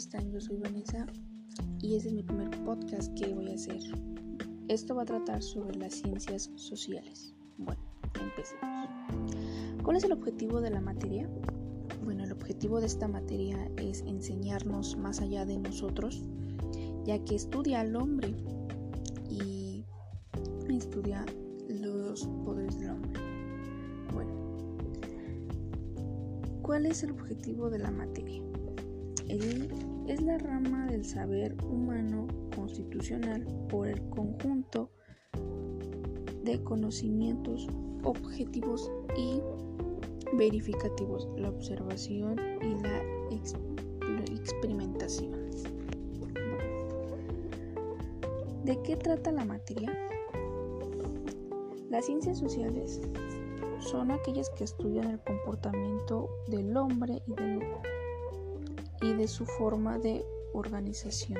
este es mi primer podcast que voy a hacer. Esto va a tratar sobre las ciencias sociales. Bueno, empecemos. ¿Cuál es el objetivo de la materia? Bueno, el objetivo de esta materia es enseñarnos más allá de nosotros, ya que estudia al hombre y estudia los poderes del hombre. Bueno, ¿cuál es el objetivo de la materia? Es la rama del saber humano constitucional por el conjunto de conocimientos objetivos y verificativos, la observación y la experimentación. ¿De qué trata la materia? Las ciencias sociales son aquellas que estudian el comportamiento del hombre y del y de su forma de organización.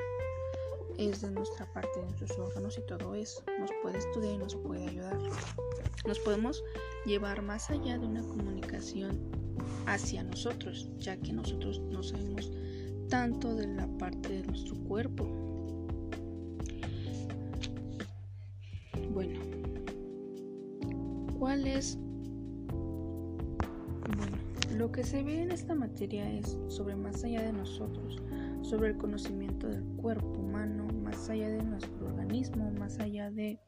Es de nuestra parte, de nuestros órganos y todo eso. Nos puede estudiar y nos puede ayudar. Nos podemos llevar más allá de una comunicación hacia nosotros, ya que nosotros no sabemos tanto de la parte de nuestro cuerpo. Bueno, ¿cuál es lo que se ve en esta materia es sobre más allá de nosotros, sobre el conocimiento del cuerpo humano, más allá de nuestro organismo, más allá de